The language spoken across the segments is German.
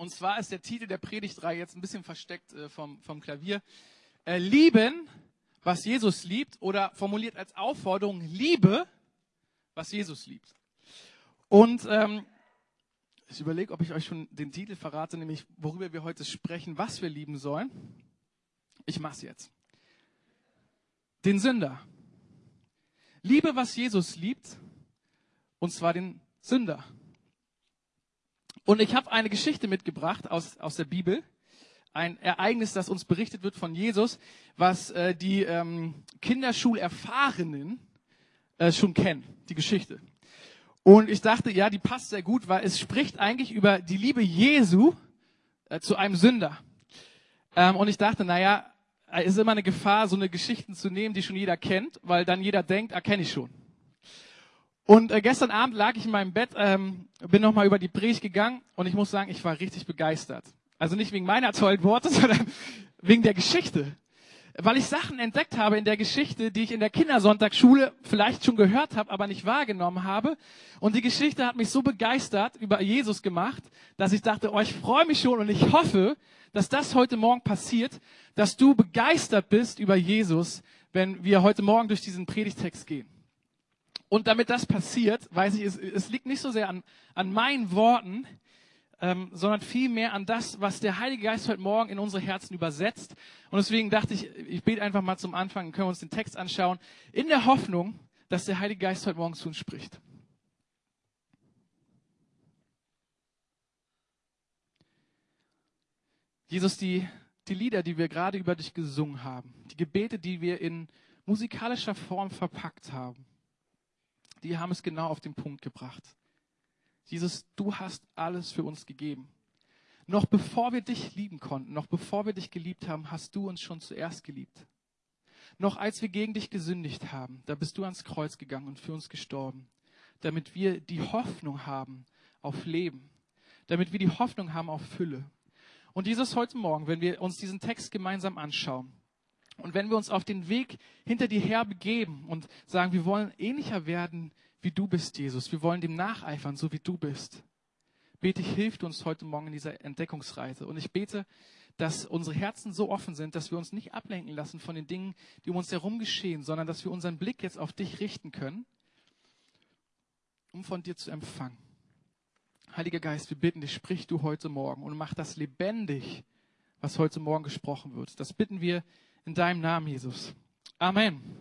Und zwar ist der Titel der Predigtreihe jetzt ein bisschen versteckt äh, vom, vom Klavier. Äh, lieben, was Jesus liebt, oder formuliert als Aufforderung, liebe, was Jesus liebt. Und ähm, ich überlege, ob ich euch schon den Titel verrate, nämlich worüber wir heute sprechen, was wir lieben sollen. Ich mach's jetzt. Den Sünder. Liebe, was Jesus liebt, und zwar den Sünder. Und ich habe eine Geschichte mitgebracht aus, aus der Bibel. Ein Ereignis, das uns berichtet wird von Jesus, was äh, die ähm, Kinderschulerfahrenen äh, schon kennen, die Geschichte. Und ich dachte, ja, die passt sehr gut, weil es spricht eigentlich über die Liebe Jesu äh, zu einem Sünder. Ähm, und ich dachte, naja, es ist immer eine Gefahr, so eine Geschichten zu nehmen, die schon jeder kennt, weil dann jeder denkt, ah, kenne ich schon. Und äh, gestern Abend lag ich in meinem Bett, ähm, bin nochmal über die Predigt gegangen und ich muss sagen, ich war richtig begeistert. Also nicht wegen meiner tollen Worte, sondern wegen der Geschichte. Weil ich Sachen entdeckt habe in der Geschichte, die ich in der Kindersonntagsschule vielleicht schon gehört habe, aber nicht wahrgenommen habe. Und die Geschichte hat mich so begeistert über Jesus gemacht, dass ich dachte, oh, ich freue mich schon und ich hoffe, dass das heute Morgen passiert, dass du begeistert bist über Jesus, wenn wir heute Morgen durch diesen Predigtext gehen. Und damit das passiert, weiß ich, es, es liegt nicht so sehr an, an meinen Worten, ähm, sondern vielmehr an das, was der Heilige Geist heute Morgen in unsere Herzen übersetzt. Und deswegen dachte ich, ich bete einfach mal zum Anfang, können wir uns den Text anschauen, in der Hoffnung, dass der Heilige Geist heute Morgen zu uns spricht. Jesus, die, die Lieder, die wir gerade über dich gesungen haben, die Gebete, die wir in musikalischer Form verpackt haben, die haben es genau auf den Punkt gebracht. Jesus, du hast alles für uns gegeben. Noch bevor wir dich lieben konnten, noch bevor wir dich geliebt haben, hast du uns schon zuerst geliebt. Noch als wir gegen dich gesündigt haben, da bist du ans Kreuz gegangen und für uns gestorben, damit wir die Hoffnung haben auf Leben, damit wir die Hoffnung haben auf Fülle. Und Jesus heute Morgen, wenn wir uns diesen Text gemeinsam anschauen, und wenn wir uns auf den Weg hinter dir her begeben und sagen, wir wollen ähnlicher werden, wie du bist, Jesus, wir wollen dem nacheifern, so wie du bist, bete ich, hilft uns heute Morgen in dieser Entdeckungsreise. Und ich bete, dass unsere Herzen so offen sind, dass wir uns nicht ablenken lassen von den Dingen, die um uns herum geschehen, sondern dass wir unseren Blick jetzt auf dich richten können, um von dir zu empfangen. Heiliger Geist, wir bitten dich, sprich du heute Morgen und mach das lebendig, was heute Morgen gesprochen wird. Das bitten wir in deinem Namen, Jesus. Amen.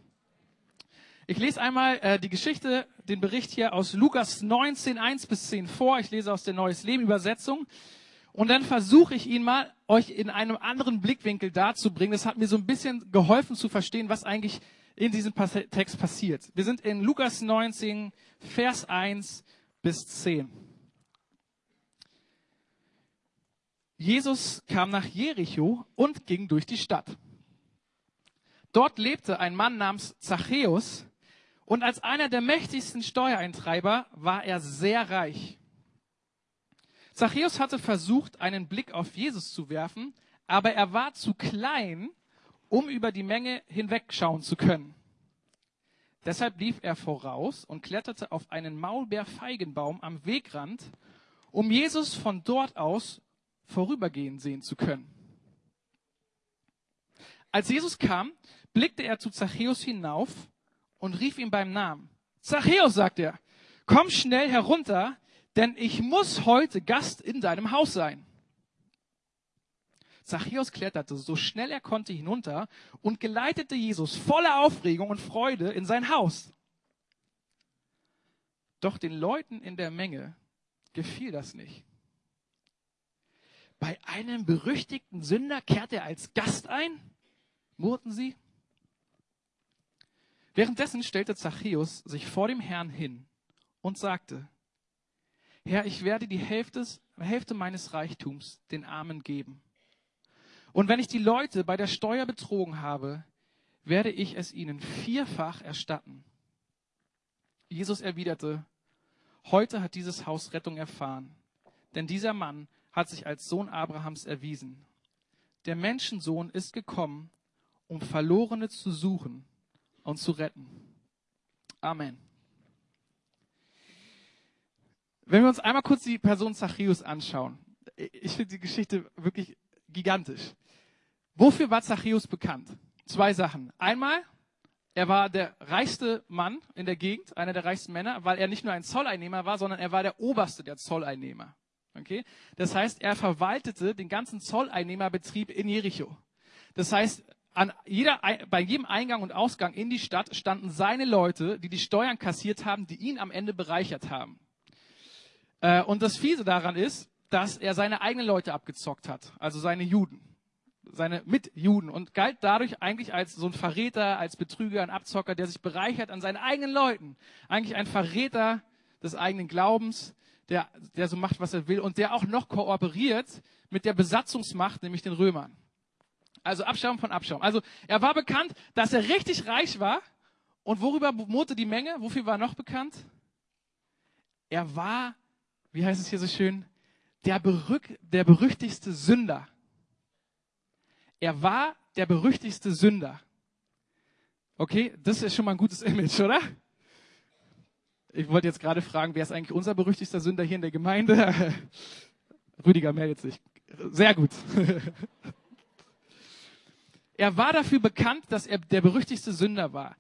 Ich lese einmal äh, die Geschichte, den Bericht hier aus Lukas 19, 1 bis 10 vor. Ich lese aus der Neues Leben Übersetzung. Und dann versuche ich ihn mal euch in einem anderen Blickwinkel darzubringen. Das hat mir so ein bisschen geholfen zu verstehen, was eigentlich in diesem Text passiert. Wir sind in Lukas 19, Vers 1 bis 10. Jesus kam nach Jericho und ging durch die Stadt. Dort lebte ein Mann namens Zachäus und als einer der mächtigsten Steuereintreiber war er sehr reich. Zachäus hatte versucht, einen Blick auf Jesus zu werfen, aber er war zu klein, um über die Menge hinwegschauen zu können. Deshalb lief er voraus und kletterte auf einen Maulbeerfeigenbaum am Wegrand, um Jesus von dort aus vorübergehen sehen zu können. Als Jesus kam, blickte er zu Zachäus hinauf und rief ihm beim Namen. Zachäus, sagt er, komm schnell herunter, denn ich muss heute Gast in deinem Haus sein. Zachäus kletterte so schnell er konnte hinunter und geleitete Jesus voller Aufregung und Freude in sein Haus. Doch den Leuten in der Menge gefiel das nicht. Bei einem berüchtigten Sünder kehrt er als Gast ein, murrten sie. Währenddessen stellte Zachäus sich vor dem Herrn hin und sagte, Herr, ich werde die Hälfte, Hälfte meines Reichtums den Armen geben. Und wenn ich die Leute bei der Steuer betrogen habe, werde ich es ihnen vierfach erstatten. Jesus erwiderte, heute hat dieses Haus Rettung erfahren, denn dieser Mann hat sich als Sohn Abrahams erwiesen. Der Menschensohn ist gekommen, um Verlorene zu suchen und zu retten. Amen. Wenn wir uns einmal kurz die Person Zachäus anschauen. ich finde die Geschichte wirklich gigantisch. Wofür war Zachäus bekannt? Zwei Sachen. Einmal, er war der reichste Mann in der Gegend, einer der reichsten Männer, weil er nicht nur ein Zolleinnehmer war, sondern er war der oberste der Zolleinnehmer. Okay? Das heißt, er verwaltete den ganzen Zolleinnehmerbetrieb in Jericho. Das heißt, an jeder, bei jedem Eingang und Ausgang in die Stadt standen seine Leute, die die Steuern kassiert haben, die ihn am Ende bereichert haben. Äh, und das Fiese daran ist, dass er seine eigenen Leute abgezockt hat, also seine Juden, seine Mitjuden und galt dadurch eigentlich als so ein Verräter, als Betrüger, ein Abzocker, der sich bereichert an seinen eigenen Leuten. Eigentlich ein Verräter des eigenen Glaubens, der, der so macht, was er will und der auch noch kooperiert mit der Besatzungsmacht, nämlich den Römern. Also Abschaum von Abschaum. Also er war bekannt, dass er richtig reich war. Und worüber murrte die Menge? Wofür war er noch bekannt? Er war, wie heißt es hier so schön, der, berück, der berüchtigste Sünder. Er war der berüchtigste Sünder. Okay, das ist schon mal ein gutes Image, oder? Ich wollte jetzt gerade fragen, wer ist eigentlich unser berüchtigster Sünder hier in der Gemeinde? Rüdiger meldet sich. Sehr gut. Er war dafür bekannt, dass er der berüchtigste Sünder war.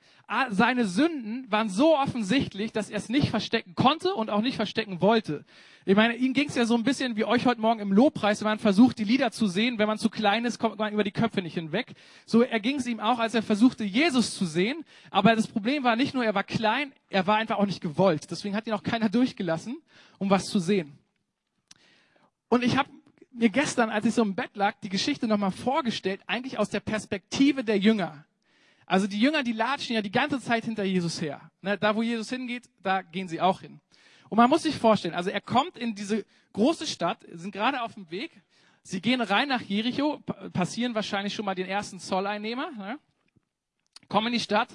Seine Sünden waren so offensichtlich, dass er es nicht verstecken konnte und auch nicht verstecken wollte. Ich meine, ihm ging es ja so ein bisschen wie euch heute Morgen im Lobpreis, wenn man versucht, die Lieder zu sehen. Wenn man zu klein ist, kommt man über die Köpfe nicht hinweg. So erging es ihm auch, als er versuchte, Jesus zu sehen. Aber das Problem war nicht nur, er war klein, er war einfach auch nicht gewollt. Deswegen hat ihn auch keiner durchgelassen, um was zu sehen. Und ich habe mir gestern, als ich so im Bett lag, die Geschichte nochmal vorgestellt, eigentlich aus der Perspektive der Jünger. Also die Jünger, die latschen ja die ganze Zeit hinter Jesus her. Ne, da, wo Jesus hingeht, da gehen sie auch hin. Und man muss sich vorstellen, also er kommt in diese große Stadt, sind gerade auf dem Weg, sie gehen rein nach Jericho, passieren wahrscheinlich schon mal den ersten Zolleinnehmer, ne, kommen in die Stadt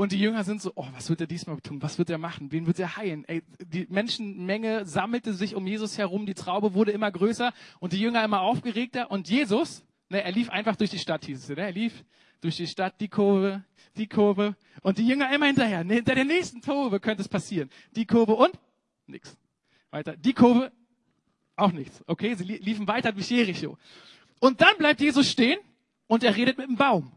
und die Jünger sind so, oh, was wird er diesmal tun? Was wird er machen? Wen wird er heilen? Ey, die Menschenmenge sammelte sich um Jesus herum, die Traube wurde immer größer und die Jünger immer aufgeregter. Und Jesus, ne, er lief einfach durch die Stadt, hieß es. Ne? Er lief durch die Stadt, die Kurve, die Kurve und die Jünger immer hinterher. Ne, hinter der nächsten Kurve könnte es passieren. Die Kurve und nix. Weiter. Die Kurve auch nichts. Okay, sie liefen weiter durch Jericho. Und dann bleibt Jesus stehen und er redet mit dem Baum.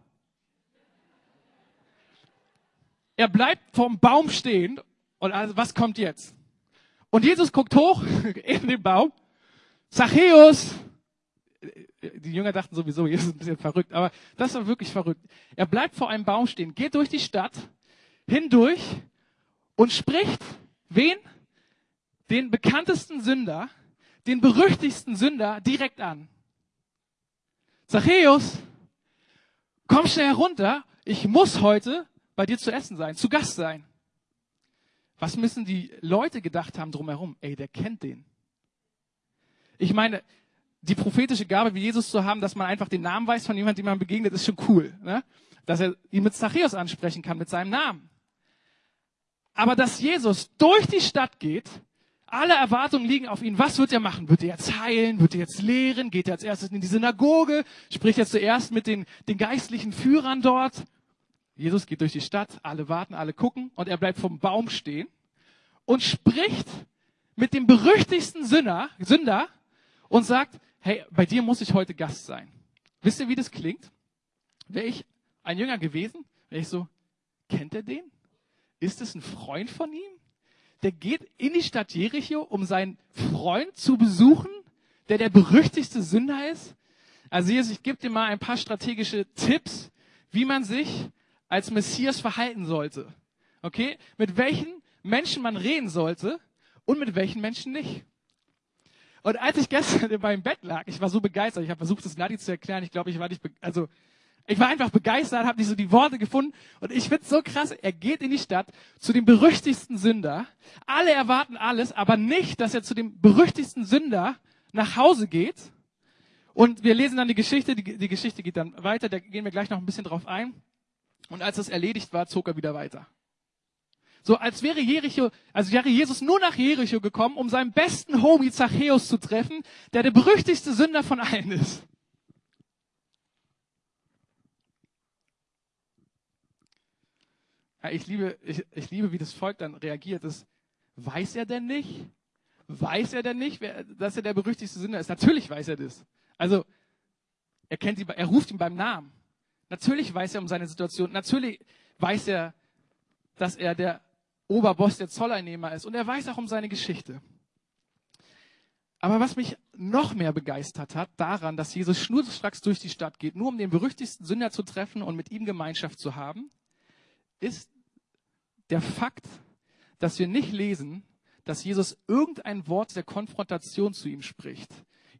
Er bleibt vom Baum stehen und also, was kommt jetzt? Und Jesus guckt hoch in den Baum. Zachäus! Die Jünger dachten sowieso, Jesus ist ein bisschen verrückt, aber das war wirklich verrückt. Er bleibt vor einem Baum stehen, geht durch die Stadt, hindurch und spricht wen? Den bekanntesten Sünder, den berüchtigsten Sünder direkt an. Zachäus, komm schnell herunter, ich muss heute bei dir zu essen sein, zu Gast sein. Was müssen die Leute gedacht haben drumherum? Ey, der kennt den. Ich meine, die prophetische Gabe wie Jesus zu haben, dass man einfach den Namen weiß von jemandem, dem man begegnet, ist schon cool. Ne? Dass er ihn mit Zachäus ansprechen kann, mit seinem Namen. Aber dass Jesus durch die Stadt geht, alle Erwartungen liegen auf ihn. Was wird er machen? Wird er jetzt heilen? Wird er jetzt lehren? Geht er als erstes in die Synagoge? Spricht er zuerst mit den, den geistlichen Führern dort? Jesus geht durch die Stadt, alle warten, alle gucken und er bleibt vom Baum stehen und spricht mit dem berüchtigsten Sünder, Sünder und sagt, hey, bei dir muss ich heute Gast sein. Wisst ihr, wie das klingt? Wäre ich ein Jünger gewesen, wäre ich so, kennt er den? Ist es ein Freund von ihm? Der geht in die Stadt Jericho, um seinen Freund zu besuchen, der der berüchtigste Sünder ist. Also Jesus, ich gebe dir mal ein paar strategische Tipps, wie man sich als Messias verhalten sollte. Okay? Mit welchen Menschen man reden sollte und mit welchen Menschen nicht. Und als ich gestern in meinem Bett lag, ich war so begeistert, ich habe versucht, das Nadi zu erklären, ich glaube, ich war nicht, also, ich war einfach begeistert, habe nicht so die Worte gefunden und ich find's so krass, er geht in die Stadt zu dem berüchtigsten Sünder. Alle erwarten alles, aber nicht, dass er zu dem berüchtigsten Sünder nach Hause geht. Und wir lesen dann die Geschichte, die, die Geschichte geht dann weiter, da gehen wir gleich noch ein bisschen drauf ein. Und als das erledigt war, zog er wieder weiter. So als wäre Jericho, also wäre Jesus nur nach Jericho gekommen, um seinen besten Homie Zachäus zu treffen, der der berüchtigste Sünder von allen ist. Ja, ich liebe, ich, ich liebe, wie das Volk dann reagiert. Das, weiß er denn nicht? weiß er denn nicht, wer, dass er der berüchtigste Sünder ist? Natürlich weiß er das. Also, er kennt ihn, er ruft ihn beim Namen. Natürlich weiß er um seine Situation. Natürlich weiß er, dass er der Oberboss der Zolleinnehmer ist. Und er weiß auch um seine Geschichte. Aber was mich noch mehr begeistert hat, daran, dass Jesus schnurstracks durch die Stadt geht, nur um den berüchtigsten Sünder zu treffen und mit ihm Gemeinschaft zu haben, ist der Fakt, dass wir nicht lesen, dass Jesus irgendein Wort der Konfrontation zu ihm spricht,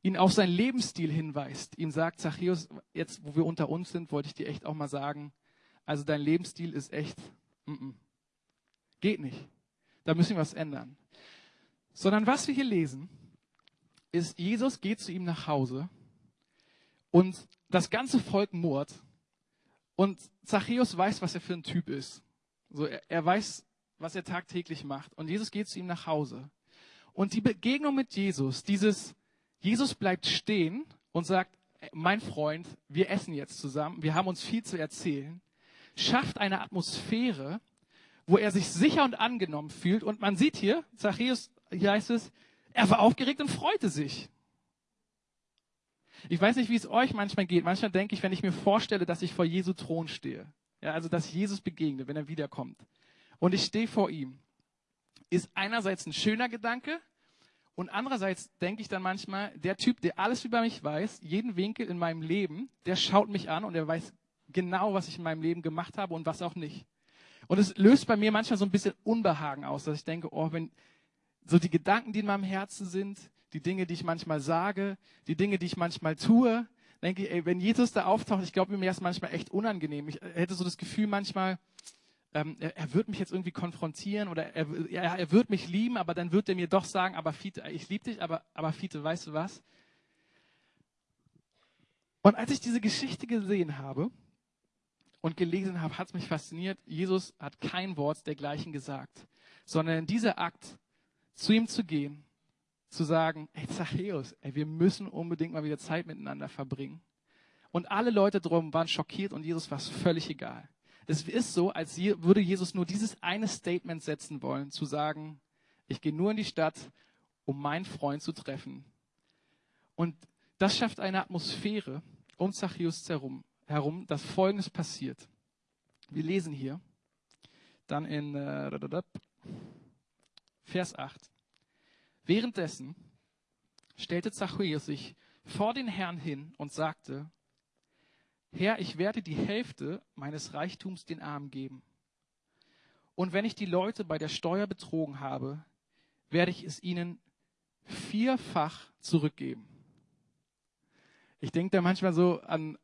ihn auf seinen Lebensstil hinweist, ihm sagt, Zachäus, jetzt wo wir unter uns sind, wollte ich dir echt auch mal sagen, also dein Lebensstil ist echt, mm -mm. geht nicht. Da müssen wir was ändern. Sondern was wir hier lesen, ist, Jesus geht zu ihm nach Hause und das ganze Volk murrt und Zachäus weiß, was er für ein Typ ist. So, er, er weiß, was er tagtäglich macht. Und Jesus geht zu ihm nach Hause. Und die Begegnung mit Jesus, dieses, Jesus bleibt stehen und sagt, mein Freund, wir essen jetzt zusammen, wir haben uns viel zu erzählen, schafft eine Atmosphäre, wo er sich sicher und angenommen fühlt. Und man sieht hier, Zachäus, hier heißt es, er war aufgeregt und freute sich. Ich weiß nicht, wie es euch manchmal geht. Manchmal denke ich, wenn ich mir vorstelle, dass ich vor Jesu Thron stehe, ja, also dass Jesus begegne, wenn er wiederkommt, und ich stehe vor ihm, ist einerseits ein schöner Gedanke und andererseits denke ich dann manchmal, der Typ, der alles über mich weiß, jeden Winkel in meinem Leben, der schaut mich an und er weiß genau, was ich in meinem Leben gemacht habe und was auch nicht. Und es löst bei mir manchmal so ein bisschen Unbehagen aus, dass ich denke, oh, wenn so die Gedanken, die in meinem Herzen sind, die Dinge, die ich manchmal sage, die Dinge, die ich manchmal tue, denke ich, ey, wenn Jesus da auftaucht, ich glaube, mir ist manchmal echt unangenehm. Ich hätte so das Gefühl manchmal, ähm, er, er wird mich jetzt irgendwie konfrontieren oder er, er, er wird mich lieben, aber dann wird er mir doch sagen, aber Fiete, ich liebe dich, aber, aber Fiete, weißt du was? Und als ich diese Geschichte gesehen habe und gelesen habe, hat es mich fasziniert. Jesus hat kein Wort dergleichen gesagt, sondern dieser Akt, zu ihm zu gehen, zu sagen, ey Zachäus, ey, wir müssen unbedingt mal wieder Zeit miteinander verbringen. Und alle Leute drum waren schockiert und Jesus war es völlig egal. Es ist so, als würde Jesus nur dieses eine Statement setzen wollen, zu sagen, ich gehe nur in die Stadt, um meinen Freund zu treffen. Und das schafft eine Atmosphäre um Zachäus herum, herum, dass Folgendes passiert. Wir lesen hier dann in äh, Vers 8. Währenddessen stellte Zachäus sich vor den Herrn hin und sagte, Herr, ich werde die Hälfte meines Reichtums den Armen geben. Und wenn ich die Leute bei der Steuer betrogen habe, werde ich es ihnen vierfach zurückgeben. Ich denke da manchmal so an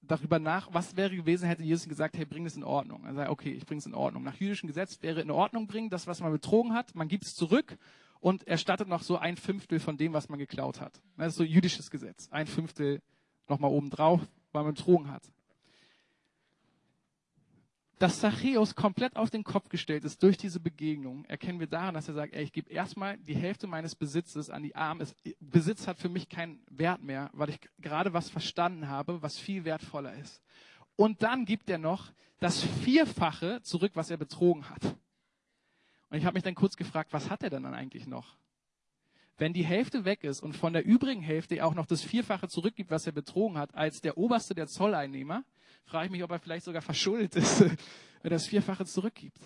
darüber nach, was wäre gewesen, hätte Jesus gesagt, hey, bring es in Ordnung. Er sagt, okay, ich bringe es in Ordnung. Nach jüdischem Gesetz wäre in Ordnung bringen, das, was man betrogen hat, man gibt es zurück und erstattet noch so ein Fünftel von dem, was man geklaut hat. Das ist so jüdisches Gesetz. Ein Fünftel nochmal oben drauf, weil man betrogen hat. Dass Zachäus komplett auf den Kopf gestellt ist durch diese Begegnung, erkennen wir daran, dass er sagt, ey, ich gebe erstmal die Hälfte meines Besitzes an die Armen. Besitz hat für mich keinen Wert mehr, weil ich gerade was verstanden habe, was viel wertvoller ist. Und dann gibt er noch das Vierfache zurück, was er betrogen hat. Und ich habe mich dann kurz gefragt, was hat er denn dann eigentlich noch? Wenn die Hälfte weg ist und von der übrigen Hälfte auch noch das Vierfache zurückgibt, was er betrogen hat, als der oberste der Zolleinnehmer, frage ich mich, ob er vielleicht sogar verschuldet ist, wenn er das Vierfache zurückgibt.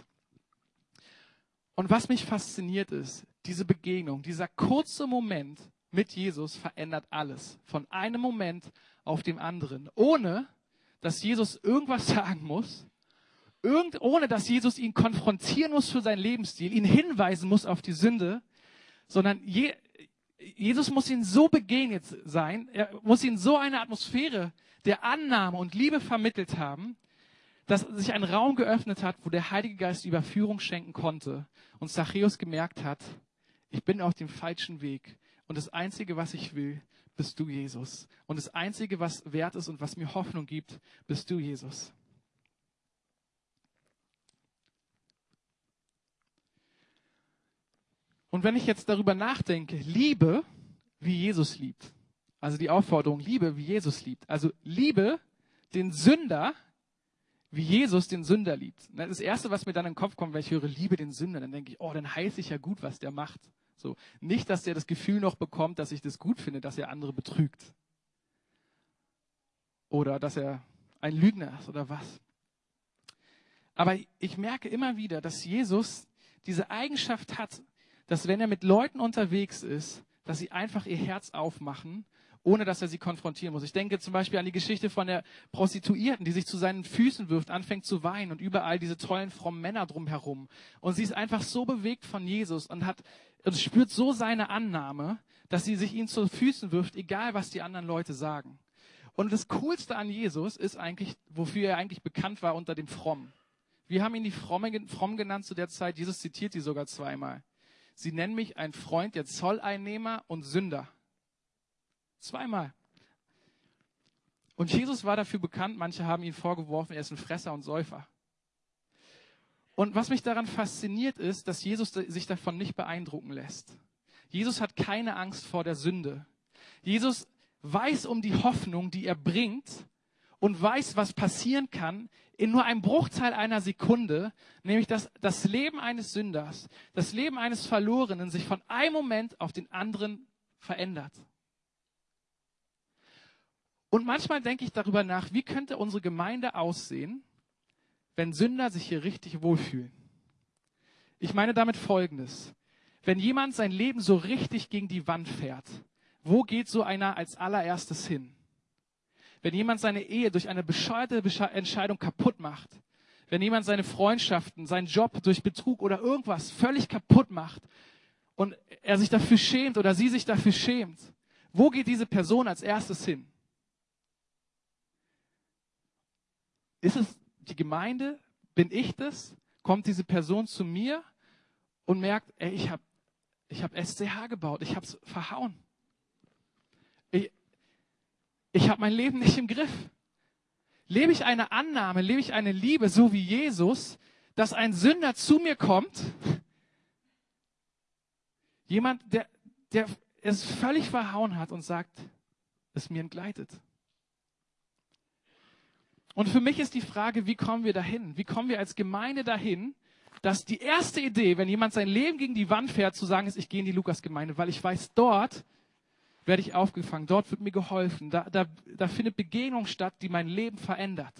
Und was mich fasziniert ist, diese Begegnung, dieser kurze Moment mit Jesus verändert alles. Von einem Moment auf den anderen. Ohne, dass Jesus irgendwas sagen muss. Irgend, ohne, dass Jesus ihn konfrontieren muss für seinen Lebensstil, ihn hinweisen muss auf die Sünde, sondern je, Jesus muss ihnen so begegnet sein, er muss ihnen so eine Atmosphäre der Annahme und Liebe vermittelt haben, dass sich ein Raum geöffnet hat, wo der Heilige Geist Überführung schenken konnte und Zachäus gemerkt hat, ich bin auf dem falschen Weg und das Einzige, was ich will, bist du, Jesus. Und das Einzige, was wert ist und was mir Hoffnung gibt, bist du, Jesus. Und wenn ich jetzt darüber nachdenke, Liebe, wie Jesus liebt, also die Aufforderung, Liebe, wie Jesus liebt, also Liebe den Sünder, wie Jesus den Sünder liebt. Das Erste, was mir dann in den Kopf kommt, wenn ich höre, Liebe den Sünder, dann denke ich, oh, dann heiße ich ja gut, was der macht. So, nicht, dass er das Gefühl noch bekommt, dass ich das gut finde, dass er andere betrügt. Oder dass er ein Lügner ist oder was. Aber ich merke immer wieder, dass Jesus diese Eigenschaft hat, dass wenn er mit Leuten unterwegs ist, dass sie einfach ihr Herz aufmachen, ohne dass er sie konfrontieren muss. Ich denke zum Beispiel an die Geschichte von der Prostituierten, die sich zu seinen Füßen wirft, anfängt zu weinen und überall diese tollen, frommen Männer drumherum. Und sie ist einfach so bewegt von Jesus und hat, und spürt so seine Annahme, dass sie sich ihm zu Füßen wirft, egal was die anderen Leute sagen. Und das Coolste an Jesus ist eigentlich, wofür er eigentlich bekannt war unter dem Frommen. Wir haben ihn die Fromme, Fromm genannt zu der Zeit. Jesus zitiert die sogar zweimal. Sie nennen mich ein Freund der Zolleinnehmer und Sünder. Zweimal. Und Jesus war dafür bekannt, manche haben ihn vorgeworfen, er ist ein Fresser und Säufer. Und was mich daran fasziniert ist, dass Jesus sich davon nicht beeindrucken lässt. Jesus hat keine Angst vor der Sünde. Jesus weiß um die Hoffnung, die er bringt und weiß, was passieren kann in nur einem Bruchteil einer Sekunde, nämlich dass das Leben eines Sünders, das Leben eines Verlorenen sich von einem Moment auf den anderen verändert. Und manchmal denke ich darüber nach, wie könnte unsere Gemeinde aussehen, wenn Sünder sich hier richtig wohlfühlen. Ich meine damit Folgendes. Wenn jemand sein Leben so richtig gegen die Wand fährt, wo geht so einer als allererstes hin? Wenn jemand seine Ehe durch eine bescheuerte Entscheidung kaputt macht, wenn jemand seine Freundschaften, seinen Job durch Betrug oder irgendwas völlig kaputt macht und er sich dafür schämt oder sie sich dafür schämt, wo geht diese Person als erstes hin? Ist es die Gemeinde? Bin ich das? Kommt diese Person zu mir und merkt, ey, ich habe ich hab SCH gebaut, ich habe es verhauen. Ich, habe mein Leben nicht im Griff. Lebe ich eine Annahme, lebe ich eine Liebe, so wie Jesus, dass ein Sünder zu mir kommt, jemand, der, der es völlig verhauen hat und sagt, es mir entgleitet. Und für mich ist die Frage, wie kommen wir dahin? Wie kommen wir als Gemeinde dahin, dass die erste Idee, wenn jemand sein Leben gegen die Wand fährt, zu sagen ist, ich gehe in die Lukasgemeinde, weil ich weiß, dort werde ich aufgefangen, dort wird mir geholfen, da, da, da findet Begegnung statt, die mein Leben verändert.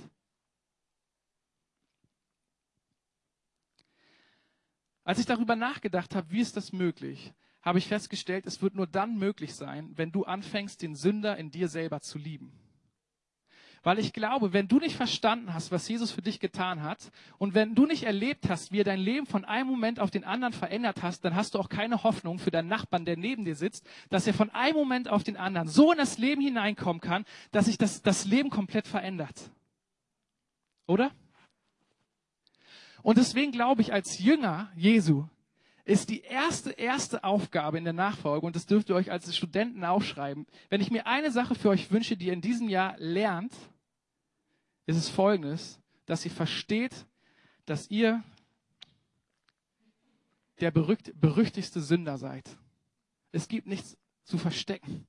Als ich darüber nachgedacht habe, wie ist das möglich, habe ich festgestellt, es wird nur dann möglich sein, wenn du anfängst, den Sünder in dir selber zu lieben. Weil ich glaube, wenn du nicht verstanden hast, was Jesus für dich getan hat, und wenn du nicht erlebt hast, wie er dein Leben von einem Moment auf den anderen verändert hast, dann hast du auch keine Hoffnung für deinen Nachbarn, der neben dir sitzt, dass er von einem Moment auf den anderen so in das Leben hineinkommen kann, dass sich das, das Leben komplett verändert. Oder? Und deswegen glaube ich, als Jünger Jesu ist die erste, erste Aufgabe in der Nachfolge, und das dürft ihr euch als Studenten aufschreiben, wenn ich mir eine Sache für euch wünsche, die ihr in diesem Jahr lernt, ist es folgendes, dass ihr versteht, dass ihr der berüchtigste Sünder seid. Es gibt nichts zu verstecken.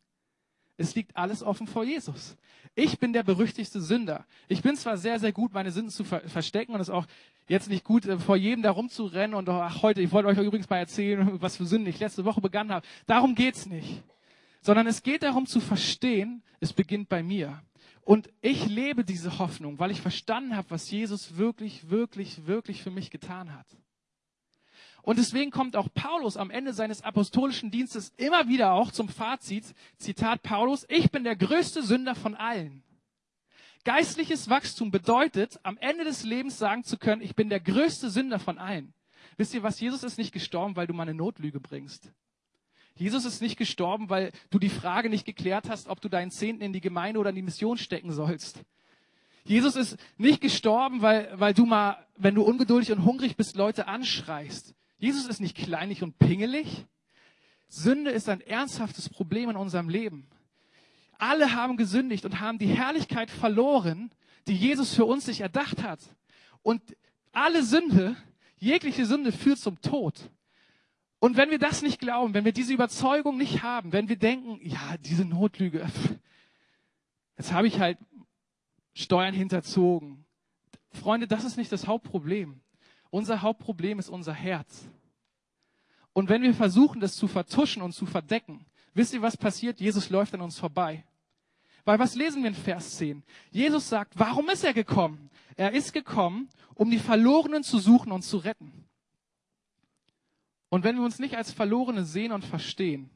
Es liegt alles offen vor Jesus. Ich bin der berüchtigste Sünder. Ich bin zwar sehr, sehr gut, meine Sünden zu ver verstecken und es auch jetzt nicht gut, äh, vor jedem da rumzurennen und ach, heute, ich wollte euch übrigens mal erzählen, was für Sünden ich letzte Woche begangen habe. Darum geht's nicht. Sondern es geht darum zu verstehen, es beginnt bei mir. Und ich lebe diese Hoffnung, weil ich verstanden habe, was Jesus wirklich, wirklich, wirklich für mich getan hat. Und deswegen kommt auch Paulus am Ende seines apostolischen Dienstes immer wieder auch zum Fazit, Zitat Paulus, ich bin der größte Sünder von allen. Geistliches Wachstum bedeutet, am Ende des Lebens sagen zu können, ich bin der größte Sünder von allen. Wisst ihr was? Jesus ist nicht gestorben, weil du mal eine Notlüge bringst. Jesus ist nicht gestorben, weil du die Frage nicht geklärt hast, ob du deinen Zehnten in die Gemeinde oder in die Mission stecken sollst. Jesus ist nicht gestorben, weil, weil du mal, wenn du ungeduldig und hungrig bist, Leute anschreist. Jesus ist nicht kleinig und pingelig. Sünde ist ein ernsthaftes Problem in unserem Leben. Alle haben gesündigt und haben die Herrlichkeit verloren, die Jesus für uns sich erdacht hat. Und alle Sünde, jegliche Sünde führt zum Tod. Und wenn wir das nicht glauben, wenn wir diese Überzeugung nicht haben, wenn wir denken, ja, diese Notlüge, jetzt habe ich halt Steuern hinterzogen. Freunde, das ist nicht das Hauptproblem. Unser Hauptproblem ist unser Herz. Und wenn wir versuchen, das zu vertuschen und zu verdecken, wisst ihr, was passiert? Jesus läuft an uns vorbei. Weil was lesen wir in Vers 10? Jesus sagt, warum ist er gekommen? Er ist gekommen, um die Verlorenen zu suchen und zu retten. Und wenn wir uns nicht als Verlorene sehen und verstehen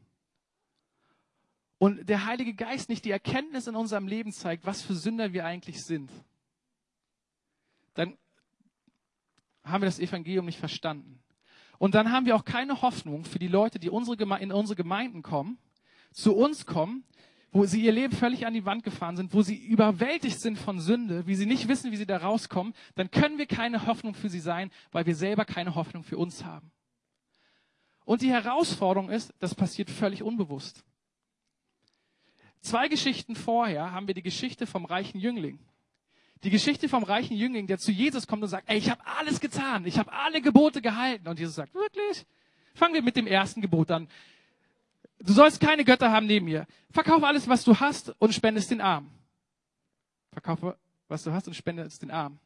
und der Heilige Geist nicht die Erkenntnis in unserem Leben zeigt, was für Sünder wir eigentlich sind, dann haben wir das Evangelium nicht verstanden. Und dann haben wir auch keine Hoffnung für die Leute, die in unsere Gemeinden kommen, zu uns kommen, wo sie ihr Leben völlig an die Wand gefahren sind, wo sie überwältigt sind von Sünde, wie sie nicht wissen, wie sie da rauskommen, dann können wir keine Hoffnung für sie sein, weil wir selber keine Hoffnung für uns haben. Und die Herausforderung ist, das passiert völlig unbewusst. Zwei Geschichten vorher haben wir die Geschichte vom reichen Jüngling. Die Geschichte vom reichen Jüngling, der zu Jesus kommt und sagt, ey, ich habe alles getan, ich habe alle Gebote gehalten. Und Jesus sagt, wirklich? Fangen wir mit dem ersten Gebot an. Du sollst keine Götter haben neben mir. Verkaufe alles, was du hast und spende es den Armen. Verkaufe, was du hast und spende es den Armen.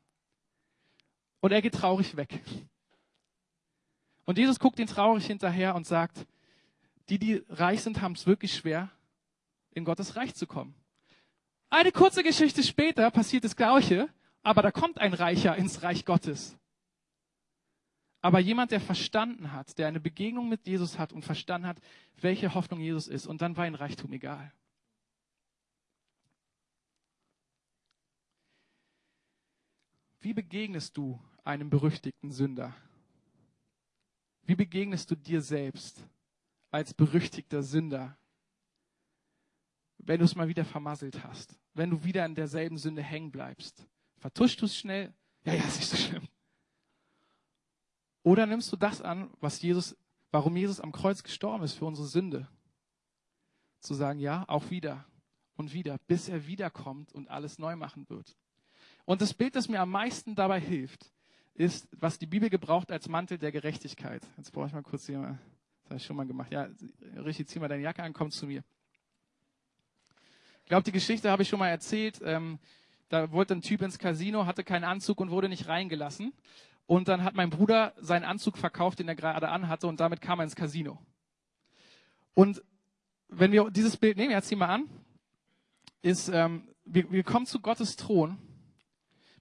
Und er geht traurig weg. Und Jesus guckt ihn traurig hinterher und sagt, die, die reich sind, haben es wirklich schwer, in Gottes Reich zu kommen. Eine kurze Geschichte später passiert das Gleiche, aber da kommt ein Reicher ins Reich Gottes. Aber jemand, der verstanden hat, der eine Begegnung mit Jesus hat und verstanden hat, welche Hoffnung Jesus ist, und dann war ein Reichtum egal. Wie begegnest du einem berüchtigten Sünder? Wie begegnest du dir selbst als berüchtigter Sünder? wenn du es mal wieder vermasselt hast, wenn du wieder in derselben Sünde hängen bleibst. Vertuschst du es schnell? Ja, ja, ist nicht so schlimm. Oder nimmst du das an, was Jesus, warum Jesus am Kreuz gestorben ist für unsere Sünde? Zu sagen, ja, auch wieder und wieder, bis er wiederkommt und alles neu machen wird. Und das Bild, das mir am meisten dabei hilft, ist, was die Bibel gebraucht als Mantel der Gerechtigkeit. Jetzt brauche ich mal kurz hier mal, das habe ich schon mal gemacht. Ja, richtig, zieh mal deine Jacke an, komm zu mir. Ich glaube, die Geschichte habe ich schon mal erzählt. Ähm, da wollte ein Typ ins Casino, hatte keinen Anzug und wurde nicht reingelassen. Und dann hat mein Bruder seinen Anzug verkauft, den er gerade anhatte, und damit kam er ins Casino. Und wenn wir dieses Bild nehmen, jetzt zieh mal an, ist, ähm, wir, wir kommen zu Gottes Thron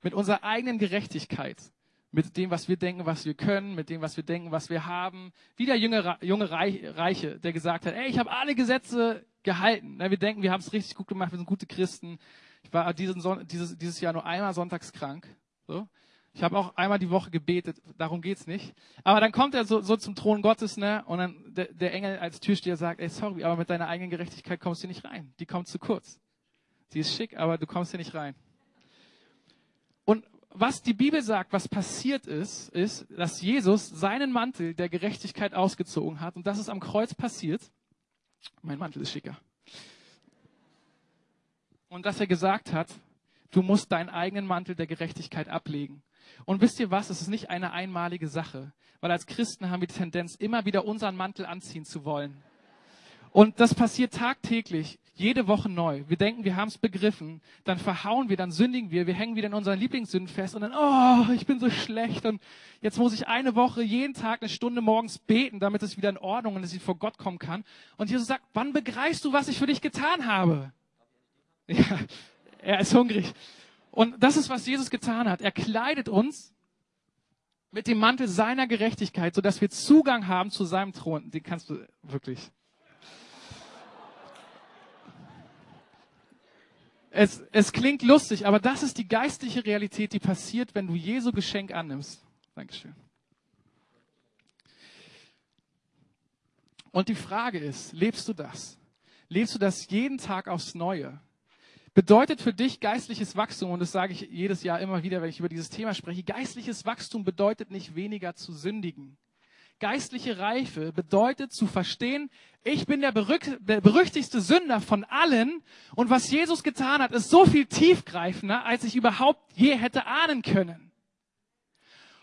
mit unserer eigenen Gerechtigkeit, mit dem, was wir denken, was wir können, mit dem, was wir denken, was wir haben. Wie der junge, junge Reiche, der gesagt hat, ey, ich habe alle Gesetze gehalten. Wir denken, wir haben es richtig gut gemacht, wir sind gute Christen. Ich war diesen dieses, dieses Jahr nur einmal sonntags krank. So. Ich habe auch einmal die Woche gebetet, darum geht's nicht. Aber dann kommt er so, so zum Thron Gottes, ne? Und dann der, der Engel als Türsteher sagt, ey, sorry, aber mit deiner eigenen Gerechtigkeit kommst du nicht rein. Die kommt zu kurz. Sie ist schick, aber du kommst hier nicht rein. Und was die Bibel sagt, was passiert ist, ist, dass Jesus seinen Mantel der Gerechtigkeit ausgezogen hat. Und das ist am Kreuz passiert. Mein Mantel ist schicker. Und dass er gesagt hat, du musst deinen eigenen Mantel der Gerechtigkeit ablegen. Und wisst ihr was? Es ist nicht eine einmalige Sache. Weil als Christen haben wir die Tendenz, immer wieder unseren Mantel anziehen zu wollen. Und das passiert tagtäglich, jede Woche neu. Wir denken, wir haben es begriffen, dann verhauen wir, dann sündigen wir, wir hängen wieder in unseren Lieblingssünden fest und dann, oh, ich bin so schlecht und jetzt muss ich eine Woche jeden Tag eine Stunde morgens beten, damit es wieder in Ordnung und dass ich vor Gott kommen kann. Und Jesus sagt, wann begreifst du, was ich für dich getan habe? Ja, er ist hungrig. Und das ist, was Jesus getan hat. Er kleidet uns mit dem Mantel seiner Gerechtigkeit, sodass wir Zugang haben zu seinem Thron. Den kannst du wirklich Es, es klingt lustig, aber das ist die geistliche Realität, die passiert, wenn du Jesu Geschenk annimmst. Dankeschön. Und die Frage ist, lebst du das? Lebst du das jeden Tag aufs Neue? Bedeutet für dich geistliches Wachstum, und das sage ich jedes Jahr immer wieder, wenn ich über dieses Thema spreche, geistliches Wachstum bedeutet nicht weniger zu sündigen. Geistliche Reife bedeutet zu verstehen, ich bin der, der berüchtigste Sünder von allen und was Jesus getan hat, ist so viel tiefgreifender, als ich überhaupt je hätte ahnen können.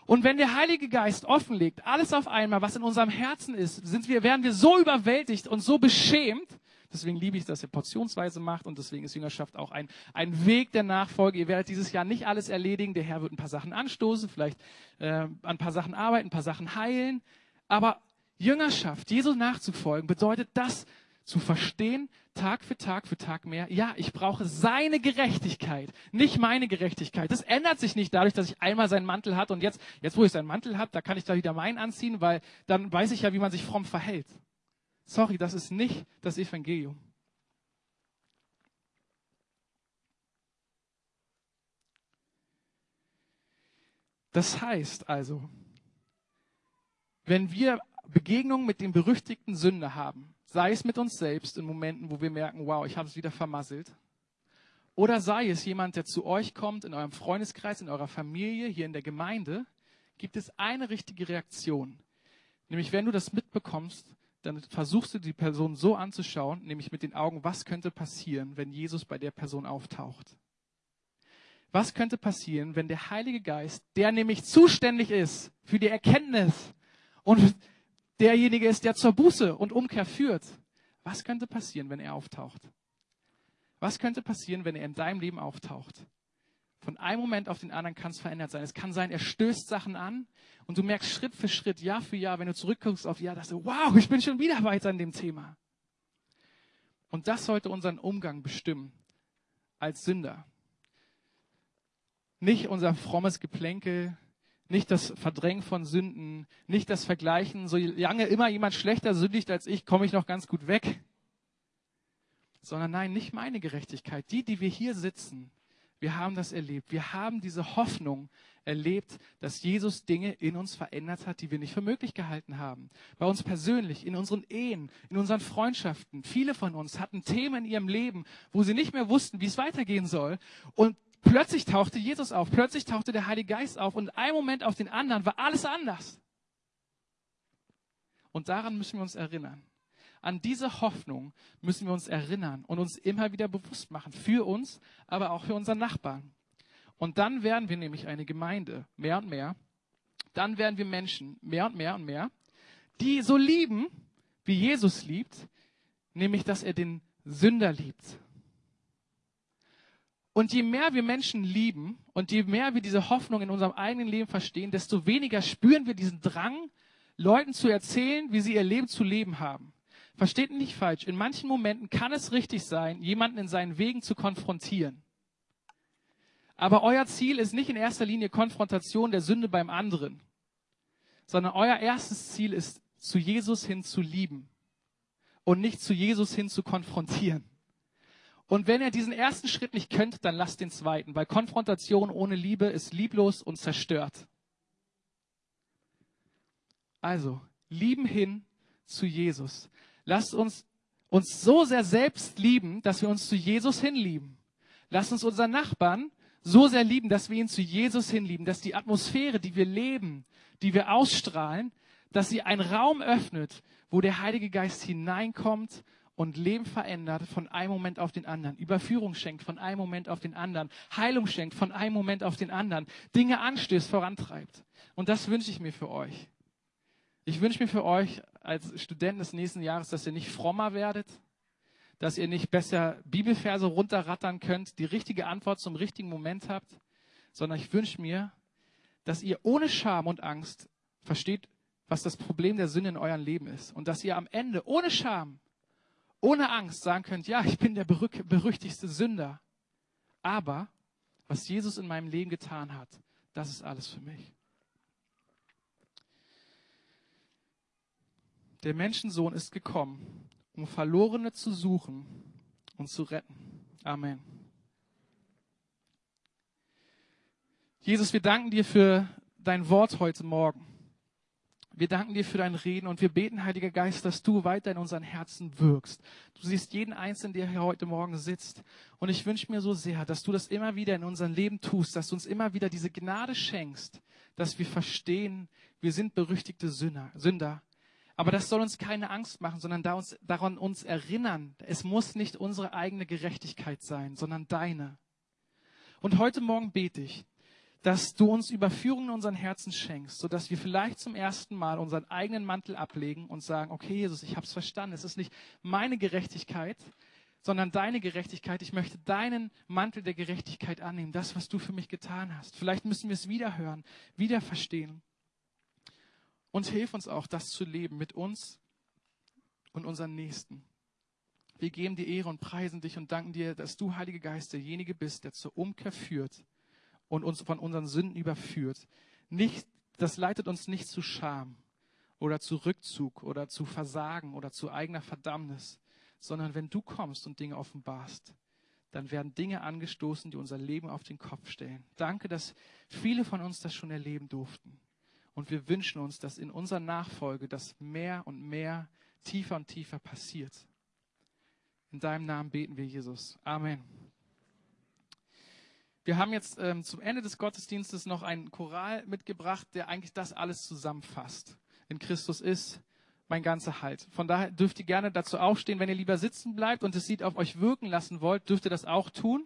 Und wenn der Heilige Geist offenlegt, alles auf einmal, was in unserem Herzen ist, sind wir, werden wir so überwältigt und so beschämt. Deswegen liebe ich, dass ihr portionsweise macht und deswegen ist Jüngerschaft auch ein, ein Weg der Nachfolge. Ihr werdet dieses Jahr nicht alles erledigen. Der Herr wird ein paar Sachen anstoßen, vielleicht äh, ein paar Sachen arbeiten, ein paar Sachen heilen. Aber Jüngerschaft, Jesus nachzufolgen, bedeutet das zu verstehen, Tag für Tag für Tag mehr, ja, ich brauche seine Gerechtigkeit, nicht meine Gerechtigkeit. Das ändert sich nicht dadurch, dass ich einmal seinen Mantel hat und jetzt, jetzt wo ich seinen Mantel habe, da kann ich da wieder meinen anziehen, weil dann weiß ich ja, wie man sich fromm verhält. Sorry, das ist nicht das Evangelium. Das heißt also, wenn wir Begegnungen mit dem berüchtigten Sünder haben, sei es mit uns selbst in Momenten, wo wir merken, wow, ich habe es wieder vermasselt, oder sei es jemand, der zu euch kommt, in eurem Freundeskreis, in eurer Familie, hier in der Gemeinde, gibt es eine richtige Reaktion. Nämlich, wenn du das mitbekommst, dann versuchst du die Person so anzuschauen, nämlich mit den Augen, was könnte passieren, wenn Jesus bei der Person auftaucht. Was könnte passieren, wenn der Heilige Geist, der nämlich zuständig ist für die Erkenntnis und derjenige ist, der zur Buße und Umkehr führt, was könnte passieren, wenn er auftaucht? Was könnte passieren, wenn er in deinem Leben auftaucht? Von einem Moment auf den anderen kann es verändert sein. Es kann sein, er stößt Sachen an und du merkst Schritt für Schritt, Jahr für Jahr, wenn du zurückguckst auf Jahr, dass du, wow, ich bin schon wieder weiter an dem Thema. Und das sollte unseren Umgang bestimmen als Sünder. Nicht unser frommes Geplänkel, nicht das Verdrängen von Sünden, nicht das Vergleichen, so lange immer jemand schlechter sündigt als ich, komme ich noch ganz gut weg. Sondern nein, nicht meine Gerechtigkeit. Die, die wir hier sitzen, wir haben das erlebt. Wir haben diese Hoffnung erlebt, dass Jesus Dinge in uns verändert hat, die wir nicht für möglich gehalten haben. Bei uns persönlich, in unseren Ehen, in unseren Freundschaften. Viele von uns hatten Themen in ihrem Leben, wo sie nicht mehr wussten, wie es weitergehen soll. Und Plötzlich tauchte Jesus auf, plötzlich tauchte der Heilige Geist auf und ein Moment auf den anderen war alles anders. Und daran müssen wir uns erinnern. An diese Hoffnung müssen wir uns erinnern und uns immer wieder bewusst machen. Für uns, aber auch für unseren Nachbarn. Und dann werden wir nämlich eine Gemeinde, mehr und mehr. Dann werden wir Menschen, mehr und mehr und mehr, die so lieben, wie Jesus liebt, nämlich dass er den Sünder liebt. Und je mehr wir Menschen lieben und je mehr wir diese Hoffnung in unserem eigenen Leben verstehen, desto weniger spüren wir diesen Drang, Leuten zu erzählen, wie sie ihr Leben zu leben haben. Versteht nicht falsch. In manchen Momenten kann es richtig sein, jemanden in seinen Wegen zu konfrontieren. Aber euer Ziel ist nicht in erster Linie Konfrontation der Sünde beim anderen, sondern euer erstes Ziel ist, zu Jesus hin zu lieben und nicht zu Jesus hin zu konfrontieren. Und wenn ihr diesen ersten Schritt nicht könnt, dann lasst den zweiten, weil Konfrontation ohne Liebe ist lieblos und zerstört. Also, lieben hin zu Jesus. Lasst uns uns so sehr selbst lieben, dass wir uns zu Jesus hinlieben. Lasst uns unseren Nachbarn so sehr lieben, dass wir ihn zu Jesus hinlieben, dass die Atmosphäre, die wir leben, die wir ausstrahlen, dass sie einen Raum öffnet, wo der Heilige Geist hineinkommt und Leben verändert von einem Moment auf den anderen, Überführung schenkt von einem Moment auf den anderen, Heilung schenkt von einem Moment auf den anderen, Dinge anstößt, vorantreibt. Und das wünsche ich mir für euch. Ich wünsche mir für euch als Studenten des nächsten Jahres, dass ihr nicht frommer werdet, dass ihr nicht besser Bibelverse runterrattern könnt, die richtige Antwort zum richtigen Moment habt, sondern ich wünsche mir, dass ihr ohne Scham und Angst versteht, was das Problem der Sünde in eurem Leben ist und dass ihr am Ende ohne Scham ohne Angst sagen könnt, ja, ich bin der berüchtigste Sünder. Aber was Jesus in meinem Leben getan hat, das ist alles für mich. Der Menschensohn ist gekommen, um Verlorene zu suchen und zu retten. Amen. Jesus, wir danken dir für dein Wort heute Morgen. Wir danken dir für dein Reden und wir beten, Heiliger Geist, dass du weiter in unseren Herzen wirkst. Du siehst jeden Einzelnen, der hier heute Morgen sitzt. Und ich wünsche mir so sehr, dass du das immer wieder in unserem Leben tust, dass du uns immer wieder diese Gnade schenkst, dass wir verstehen, wir sind berüchtigte Sünder. Aber das soll uns keine Angst machen, sondern daran uns erinnern, es muss nicht unsere eigene Gerechtigkeit sein, sondern deine. Und heute Morgen bete ich, dass du uns Überführung in unseren Herzen schenkst, sodass wir vielleicht zum ersten Mal unseren eigenen Mantel ablegen und sagen, okay, Jesus, ich habe es verstanden. Es ist nicht meine Gerechtigkeit, sondern deine Gerechtigkeit. Ich möchte deinen Mantel der Gerechtigkeit annehmen, das, was du für mich getan hast. Vielleicht müssen wir es wieder hören, wieder verstehen. Und hilf uns auch, das zu leben mit uns und unseren Nächsten. Wir geben dir Ehre und preisen dich und danken dir, dass du, Heilige Geist, derjenige bist, der zur Umkehr führt und uns von unseren Sünden überführt. Nicht, das leitet uns nicht zu Scham oder zu Rückzug oder zu Versagen oder zu eigener Verdammnis, sondern wenn du kommst und Dinge offenbarst, dann werden Dinge angestoßen, die unser Leben auf den Kopf stellen. Danke, dass viele von uns das schon erleben durften. Und wir wünschen uns, dass in unserer Nachfolge das mehr und mehr, tiefer und tiefer passiert. In deinem Namen beten wir, Jesus. Amen. Wir haben jetzt ähm, zum Ende des Gottesdienstes noch einen Choral mitgebracht, der eigentlich das alles zusammenfasst. In Christus ist mein ganzer Halt. Von daher dürft ihr gerne dazu aufstehen. Wenn ihr lieber sitzen bleibt und es sieht auf euch wirken lassen wollt, dürft ihr das auch tun.